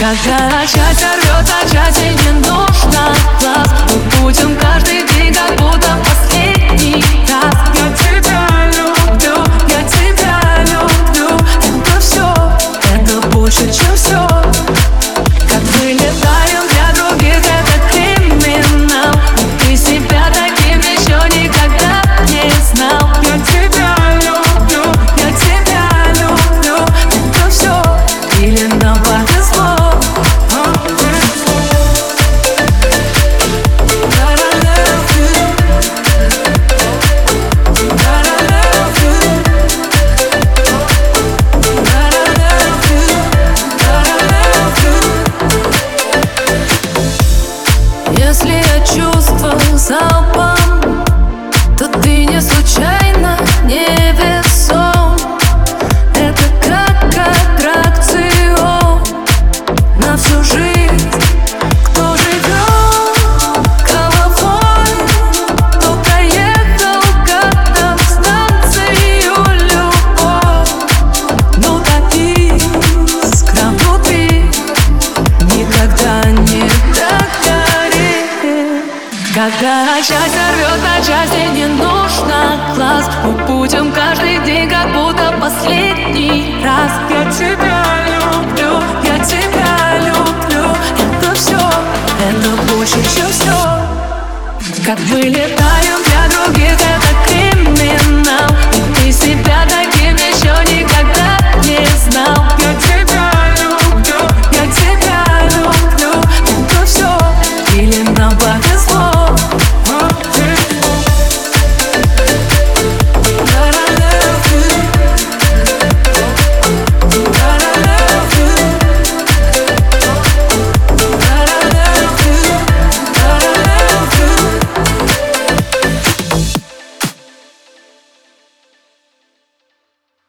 Когда счастье рвется, счастье не нужно глаз Мы будем каждый день как будто последний раз. Я тебя люблю, я тебя люблю. Это все, это больше, чем Если я чувствую залпом То ты не случайно не Когда счастье рвет на части, не нужно. Глаз Мы будем каждый день, как будто последний раз. Я тебя люблю, я тебя люблю. Это все, это больше, чем все Как были